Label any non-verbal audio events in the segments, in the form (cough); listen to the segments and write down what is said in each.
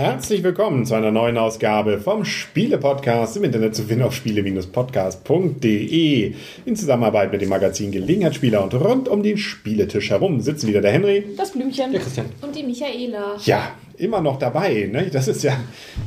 Herzlich willkommen zu einer neuen Ausgabe vom Spiele-Podcast im Internet zu finden auf spiele-podcast.de. In Zusammenarbeit mit dem Magazin Gelegenheitsspieler und rund um den Spieletisch herum sitzen wieder der Henry. Das Blümchen. Der Christian. Und die Michaela. Ja, immer noch dabei. Ne? Das ist ja,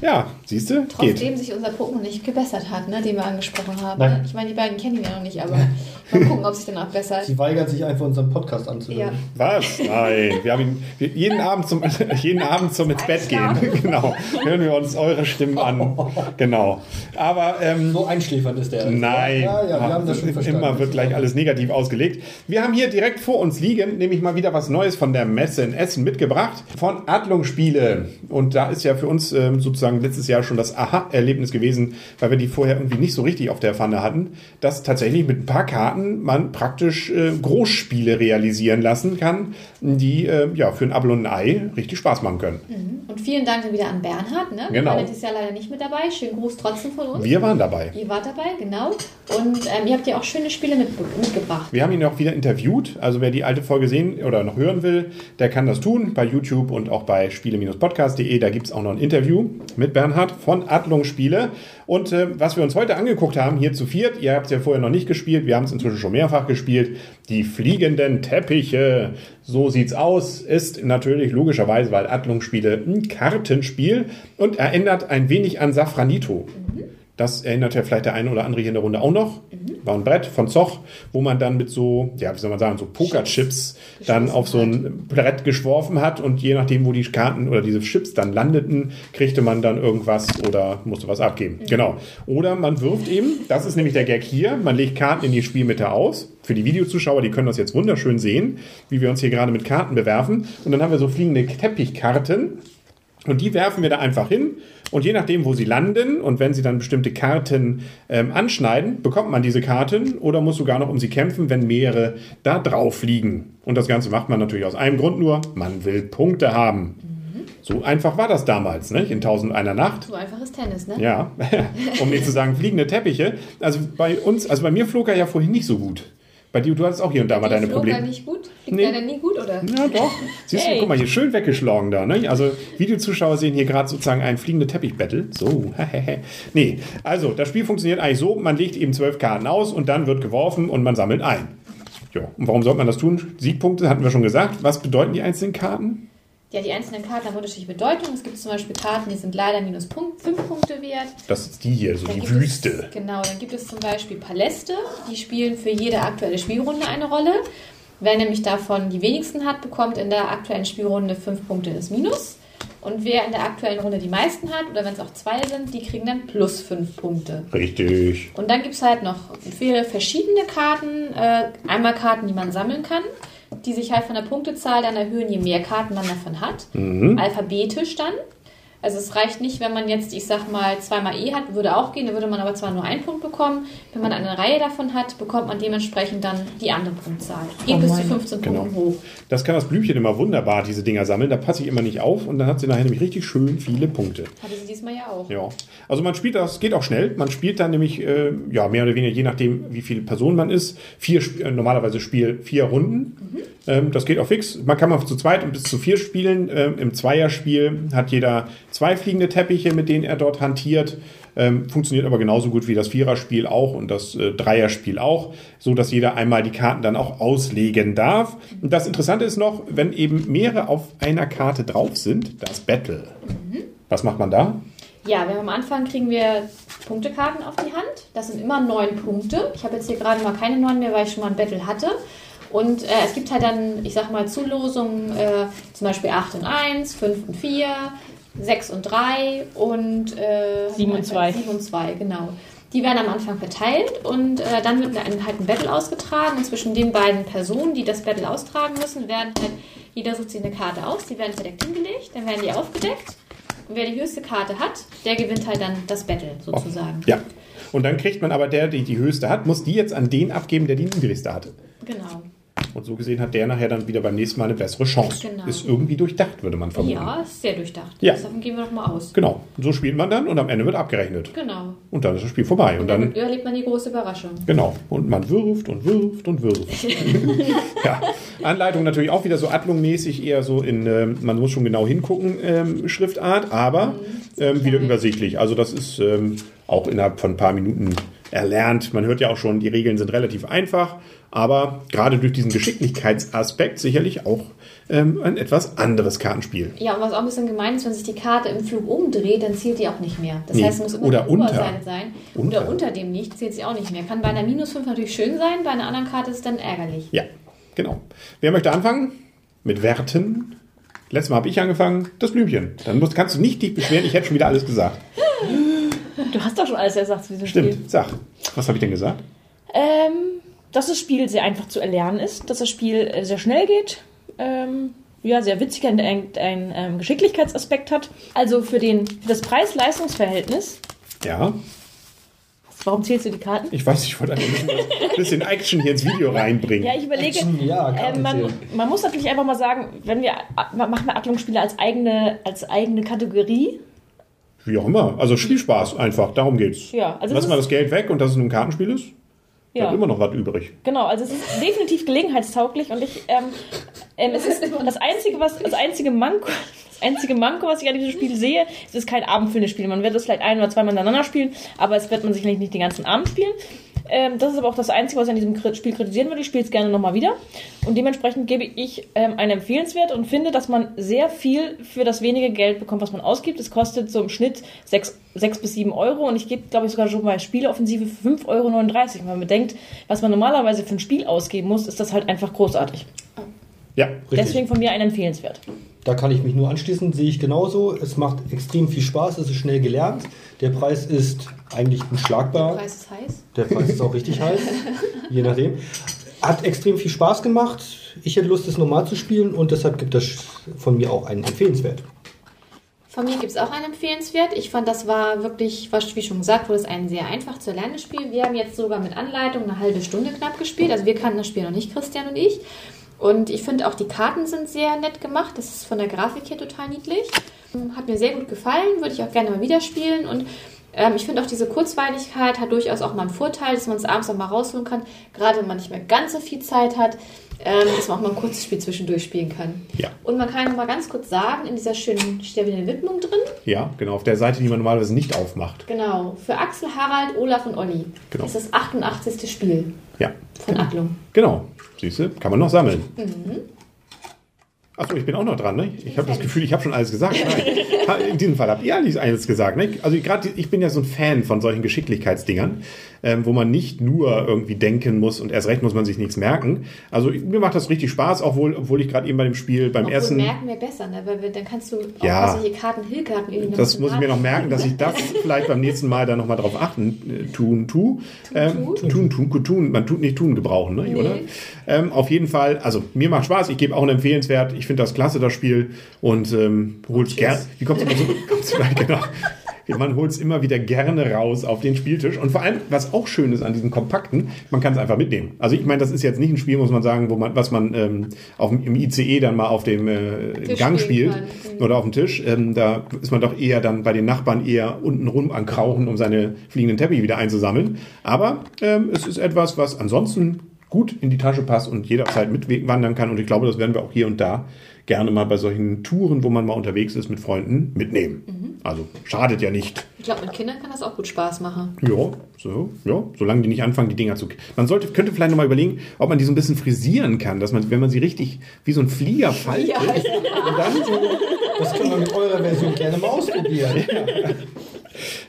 ja, siehst du? Trotzdem sich unser Pokémon nicht gebessert hat, ne, den wir angesprochen haben. Nein. Ich meine, die beiden kennen ihn ja noch nicht, aber mal gucken, ob sich danach bessert. Sie weigert sich einfach, unseren Podcast anzuhören. Ja. Was? Nein. Wir haben ihn wir, jeden Abend zum, (laughs) jeden Abend zum ins Bett gehen. (laughs) genau. Hören wir uns eure Stimmen an. (laughs) Genau. Aber, ähm, so einschläfernd ist der. Nein. Ja, ja, wir haben das schon verstanden. Immer wird gleich alles negativ ausgelegt. Wir haben hier direkt vor uns liegen, nämlich mal wieder was Neues von der Messe in Essen mitgebracht. Von Adlung Spiele. Und da ist ja für uns ähm, sozusagen letztes Jahr schon das Aha-Erlebnis gewesen, weil wir die vorher irgendwie nicht so richtig auf der Pfanne hatten, dass tatsächlich mit ein paar Karten man praktisch äh, Großspiele realisieren lassen kann, die äh, ja für ein Apfel und ein Ei richtig Spaß machen können. Mhm. Und vielen Dank wieder an Bernhard. Ne? Genau. Er ist ja leider nicht mit dabei. Schönen Gruß trotzdem von uns. Wir waren dabei. Ihr wart dabei, genau. Und ähm, ihr habt ja auch schöne Spiele mit, mitgebracht. Wir haben ihn auch wieder interviewt. Also wer die alte Folge sehen oder noch hören will, der kann das tun bei YouTube und auch bei Spiele- podcast.de. Da gibt es auch noch ein Interview mit Bernhard von Adlung Spiele. Und äh, was wir uns heute angeguckt haben, hier zu viert, ihr habt es ja vorher noch nicht gespielt, wir haben es inzwischen schon mehrfach gespielt, die fliegenden Teppiche. So sieht's aus, ist natürlich logischerweise, weil Adlung Spiele ein Kartenspiel und erinnert ein wenig an Safranito. Mhm. Das erinnert ja vielleicht der eine oder andere hier in der Runde auch noch. Mhm. War ein Brett von Zoch, wo man dann mit so, ja, wie soll man sagen, so Pokerchips dann auf so ein Brett geschworfen hat und je nachdem, wo die Karten oder diese Chips dann landeten, kriegte man dann irgendwas oder musste was abgeben. Mhm. Genau. Oder man wirft eben, das ist nämlich der Gag hier, man legt Karten in die Spielmitte aus. Für die Videozuschauer, die können das jetzt wunderschön sehen, wie wir uns hier gerade mit Karten bewerfen. Und dann haben wir so fliegende Teppichkarten und die werfen wir da einfach hin. Und je nachdem, wo sie landen und wenn sie dann bestimmte Karten ähm, anschneiden, bekommt man diese Karten oder muss sogar noch um sie kämpfen, wenn mehrere da drauf liegen. Und das Ganze macht man natürlich aus einem Grund nur, man will Punkte haben. Mhm. So einfach war das damals, nicht? In Tausend einer Nacht. So einfach ist Tennis, ne? Ja, (laughs) um nicht zu sagen fliegende Teppiche. Also bei uns, also bei mir flog er ja vorhin nicht so gut. Bei dir, du hattest auch hier und da mal deine Probleme. nicht gut? Fliegt nee. nie gut, oder? Ja, doch. Siehst hey. du, guck mal, hier schön weggeschlagen da. Ne? Also Videozuschauer sehen hier gerade sozusagen ein fliegende Teppich-Battle. So, (laughs) nee. Also, das Spiel funktioniert eigentlich so, man legt eben zwölf Karten aus und dann wird geworfen und man sammelt ein. Ja, und warum sollte man das tun? Siegpunkte hatten wir schon gesagt. Was bedeuten die einzelnen Karten? Ja, die einzelnen Karten haben unterschiedliche Bedeutung. Es gibt zum Beispiel Karten, die sind leider minus 5 Punkte wert. Das ist die hier, so dann die Wüste. Es, genau, dann gibt es zum Beispiel Paläste, die spielen für jede aktuelle Spielrunde eine Rolle. Wer nämlich davon die wenigsten hat, bekommt in der aktuellen Spielrunde 5 Punkte des Minus. Und wer in der aktuellen Runde die meisten hat, oder wenn es auch zwei sind, die kriegen dann plus 5 Punkte. Richtig. Und dann gibt es halt noch viele verschiedene Karten. Äh, einmal Karten, die man sammeln kann die sich halt von der Punktezahl dann erhöhen, je mehr Karten man davon hat. Mhm. Alphabetisch dann. Also es reicht nicht, wenn man jetzt, ich sag mal, zweimal E hat, würde auch gehen, da würde man aber zwar nur einen Punkt bekommen. Wenn man eine Reihe davon hat, bekommt man dementsprechend dann die andere Punktzahl. Geht oh bis zu 15 genau. Punkten hoch. Das kann das Blümchen immer wunderbar, diese Dinger sammeln. Da passe ich immer nicht auf und dann hat sie nachher nämlich richtig schön viele Punkte. Hatte sie diesmal ja auch. Ja. Also man spielt das, geht auch schnell. Man spielt dann nämlich, äh, ja, mehr oder weniger, je nachdem, wie viele Personen man ist, vier, äh, normalerweise spiel vier Runden. Mhm. Ähm, das geht auch fix. Man kann mal zu zweit und bis zu vier spielen. Ähm, Im Zweierspiel hat jeder zwei fliegende Teppiche, mit denen er dort hantiert. Ähm, funktioniert aber genauso gut wie das Viererspiel auch und das äh, Dreierspiel auch, so dass jeder einmal die Karten dann auch auslegen darf. Und das Interessante ist noch, wenn eben mehrere auf einer Karte drauf sind, das Battle. Mhm. Was macht man da? Ja, wir haben am Anfang kriegen wir Punktekarten auf die Hand. Das sind immer neun Punkte. Ich habe jetzt hier gerade mal keine neun mehr, weil ich schon mal ein Battle hatte. Und äh, es gibt halt dann, ich sag mal, Zulosungen, äh, zum Beispiel 8 und 1, 5 und 4, 6 und 3 und äh, 7 und 2. 7 und 2, genau. Die werden am Anfang verteilt und äh, dann wird ein, halt ein Battle ausgetragen und zwischen den beiden Personen, die das Battle austragen müssen, werden halt, jeder sucht sich eine Karte aus, die werden verdeckt hingelegt, dann werden die aufgedeckt und wer die höchste Karte hat, der gewinnt halt dann das Battle sozusagen. Oh, ja. Und dann kriegt man aber der, der die höchste hat, muss die jetzt an den abgeben, der die niedrigste hatte. Genau. Und so gesehen hat der nachher dann wieder beim nächsten Mal eine bessere Chance. Genau. Ist irgendwie durchdacht, würde man vermuten. Ja, ist sehr durchdacht. Ja. Davon gehen wir doch mal aus. Genau. Und so spielt man dann und am Ende wird abgerechnet. Genau. Und dann ist das Spiel vorbei. Und Und dann dann erlebt man die große Überraschung. Genau. Und man wirft und wirft und wirft. (laughs) (laughs) ja. Anleitung natürlich auch wieder so Adlung-mäßig, eher so in, ähm, man muss schon genau hingucken, ähm, Schriftart, aber ähm, wieder übersichtlich. Also das ist ähm, auch innerhalb von ein paar Minuten erlernt. Man hört ja auch schon, die Regeln sind relativ einfach, aber gerade durch diesen Geschicklichkeitsaspekt sicherlich auch ähm, ein etwas anderes Kartenspiel. Ja, und was auch ein bisschen gemein ist, wenn sich die Karte im Flug umdreht, dann zählt die auch nicht mehr. Das Nee. heißt, es muss immer Oder die unter. Oberseite sein. Unter. Oder unter dem nicht zählt sie auch nicht mehr. Kann bei einer Minus 5 natürlich schön sein, bei einer anderen Karte ist es dann ärgerlich. Ja, genau. Wer möchte anfangen? Mit Werten? Letztes Mal habe ich angefangen, das Blümchen. Dann musst, kannst du nicht dich beschweren, ich hätte schon wieder alles gesagt. Du hast doch schon alles gesagt zu diesem Spiel. Stimmt, sag. Was habe ich denn gesagt? Ähm, dass das Spiel sehr einfach zu erlernen ist, dass das Spiel äh, sehr schnell geht, ähm, ja, sehr witzig und ein, ein ähm, Geschicklichkeitsaspekt hat. Also für, den, für das Preis-Leistungs-Verhältnis. Ja, Warum zählst du die Karten? ich weiß, ich wollte ein bisschen, ein bisschen Action hier ins Video reinbringen. Ja, ich überlege, Action, ja, ähm, man, man muss natürlich einfach mal sagen, wenn wir machen wir Adlungsspiele als eigene, als eigene Kategorie. Wie auch immer. Also Spielspaß einfach, darum geht's. Ja, also Lass mal das Geld weg und dass es nur ein Kartenspiel ist, Ja. bleibt immer noch was übrig. Genau, also es ist definitiv gelegenheitstauglich und ich, ähm, ähm, es ist das einzige, was, das einzige Manko, das einzige Manko, was ich an diesem Spiel sehe, es ist kein abendfüllendes Spiel. Man wird es vielleicht ein oder zweimal hintereinander spielen, aber es wird man sicherlich nicht den ganzen Abend spielen. Ähm, das ist aber auch das Einzige, was ich an diesem Spiel kritisieren würde. Ich spiele es gerne nochmal wieder. Und dementsprechend gebe ich ähm, einen Empfehlenswert und finde, dass man sehr viel für das wenige Geld bekommt, was man ausgibt. Es kostet so im Schnitt 6, 6 bis 7 Euro und ich gebe, glaube ich, sogar schon bei Spieleoffensive für 5,39 Euro. Wenn man bedenkt, was man normalerweise für ein Spiel ausgeben muss, ist das halt einfach großartig. Ja, Richtig. Deswegen von mir ein Empfehlenswert. Da kann ich mich nur anschließen, sehe ich genauso. Es macht extrem viel Spaß, es ist schnell gelernt. Der Preis ist eigentlich unschlagbar. Der Preis ist heiß. Der Preis ist auch richtig heiß, (laughs) je nachdem. Hat extrem viel Spaß gemacht. Ich hätte Lust, es normal zu spielen und deshalb gibt es von mir auch einen Empfehlenswert. Von mir gibt es auch einen empfehlenswert. Ich fand, das war wirklich, was wie schon gesagt wurde, es ein sehr einfach zu erlernendes Spiel. Wir haben jetzt sogar mit Anleitung eine halbe Stunde knapp gespielt. Also wir kannten das Spiel noch nicht, Christian und ich. Und ich finde auch die Karten sind sehr nett gemacht. Das ist von der Grafik her total niedlich. Hat mir sehr gut gefallen, würde ich auch gerne mal wieder spielen. Und ähm, ich finde auch diese Kurzweiligkeit hat durchaus auch mal einen Vorteil, dass man es abends auch mal rausholen kann. Gerade wenn man nicht mehr ganz so viel Zeit hat, ähm, dass man auch mal ein kurzes Spiel zwischendurch spielen kann. Ja. Und man kann mal ganz kurz sagen, in dieser schönen, steht ja wieder eine Widmung drin. ja, genau. Auf der Seite, die man normalerweise nicht aufmacht. Genau. Für Axel, Harald, Olaf und Olli. Genau. Das ist das 88. Spiel Ja, von Adlung. genau. Siehst du, kann man noch sammeln. Achso, ich bin auch noch dran, ne? Ich habe das Gefühl, ich habe schon alles gesagt. Nein. In diesem Fall habt ihr alles alles gesagt, ne? Also gerade, ich bin ja so ein Fan von solchen Geschicklichkeitsdingern, ähm, wo man nicht nur irgendwie denken muss und erst recht muss man sich nichts merken. Also mir macht das richtig Spaß, obwohl, obwohl ich gerade eben bei dem Spiel beim Obwohl ersten... merken wir besser, ne? weil wir, dann kannst du auch Ja. solche Karten, Hillkarten irgendwie Das muss ich mir noch merken, dass ich das vielleicht beim nächsten Mal dann nochmal drauf achten, äh, tun, tu. Ähm, tu? tun, tun, tun, tun. Man tut nicht tun gebrauchen, ne, oder? Ähm, auf jeden Fall, also mir macht Spaß, ich gebe auch einen Empfehlenswert, ich finde das klasse, das Spiel und ähm, hol's gern. Wie kommst du immer so? (laughs) Kommst du gleich, genau. Man holt es immer wieder gerne raus auf den Spieltisch. Und vor allem, was auch schön ist an diesem kompakten, man kann es einfach mitnehmen. Also ich meine, das ist jetzt nicht ein Spiel, muss man sagen, wo man, was man ähm, auf, im ICE dann mal auf dem äh, Gang spielt kann. Oder auf dem Tisch. Ähm, da ist man doch eher dann bei den Nachbarn eher unten rum an Krauchen, um seine fliegenden Teppiche wieder einzusammeln. Aber ähm, es ist etwas, was ansonsten gut in die Tasche passt und jederzeit mitwandern kann. Und ich glaube, das werden wir auch hier und da gerne mal bei solchen Touren, wo man mal unterwegs ist mit Freunden, mitnehmen. Mhm. Also schadet ja nicht. Ich glaube, mit Kindern kann das auch gut Spaß machen. Ja, so, ja, solange die nicht anfangen, die Dinger zu. Man sollte, könnte vielleicht nochmal überlegen, ob man die so ein bisschen frisieren kann, dass man, wenn man sie richtig wie so ein Flieger faltet, Ja, und dann so, (laughs) Das können wir mit eurer Version gerne mal ausprobieren.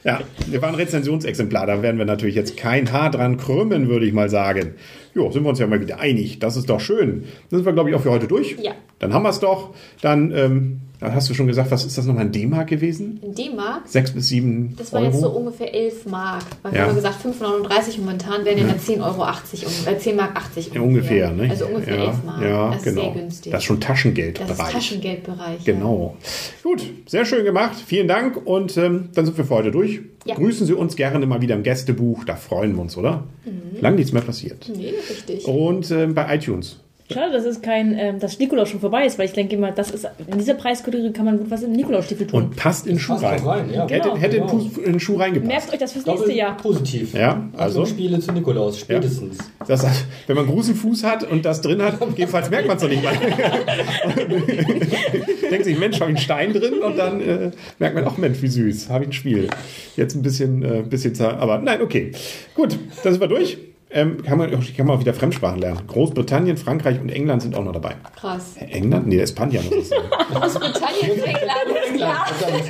ja, wir waren ein Rezensionsexemplar, da werden wir natürlich jetzt kein Haar dran krümmen, würde ich mal sagen. Jo, sind wir uns ja mal wieder einig. Das ist doch schön. Dann sind wir, glaube ich, auch für heute durch. Ja. Dann haben wir es doch. Dann, ähm, dann hast du schon gesagt, was ist das nochmal, ein D-Mark gewesen? In D-Mark, Sechs bis sieben das war Euro? jetzt so ungefähr 11 Mark. Weil wir Ja. haben gesagt, 5,39 momentan wären ja dann 10,80 Euro, äh, 10 Mark 80 ja, ungefähr, ne? Also ungefähr ja, 11 Mark. Ja, das ist genau. sehr günstig. Das ist schon Taschengeldbereich. Das ist Taschengeldbereich. Genau. Gut, sehr schön gemacht. Vielen Dank und ähm, dann sind wir für heute durch. Grüßen Sie uns gerne mal wieder im Gästebuch. Da freuen wir uns, oder? Mhm. Lang nichts mehr passiert. Nee, richtig. Und ähm, bei iTunes. Schade, dass es kein, ähm, dass Nikolaus schon vorbei ist, weil ich denke immer, das ist in dieser Preiskategorie kann man gut was im Nikolausstiefel tun. Und passt in den Schuh rein. auch rein, ja. Hätte, Genau. hätte in Genau. In den Schuh reingepasst. Merkt euch das fürs nächste Jahr. positiv. Ja, also- Spiele zu Nikolaus, spätestens. Das, wenn man einen großen Fuß hat und das drin hat, jedenfalls merkt man es doch nicht mal. (laughs) Denkt sich, Mensch, habe ich einen Stein drin und dann äh, merkt man, ach Mensch, wie süß, habe ich ein Spiel. Jetzt ein bisschen, äh, bisschen aber nein, okay. Gut, dann sind wir durch. Ähm, kann, man, kann man auch wieder Fremdsprachen lernen. Großbritannien, Frankreich und England sind auch noch dabei. Krass. England? Nee, Espanja muss (laughs) ich sagen. Großbritannien, (laughs) England. Ja.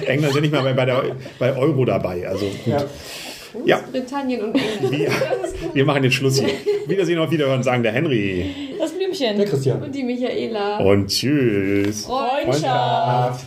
England ist ja nicht mal bei, bei, der, bei Euro dabei. Also gut. Ja, Großbritannien und England. wir, wir machen jetzt Schluss hier. Wiedersehen auf Wiederhören, sagen der Henry. Das Blümchen. Der Christian. Und die Michaela. Und tschüss. Freundschaft.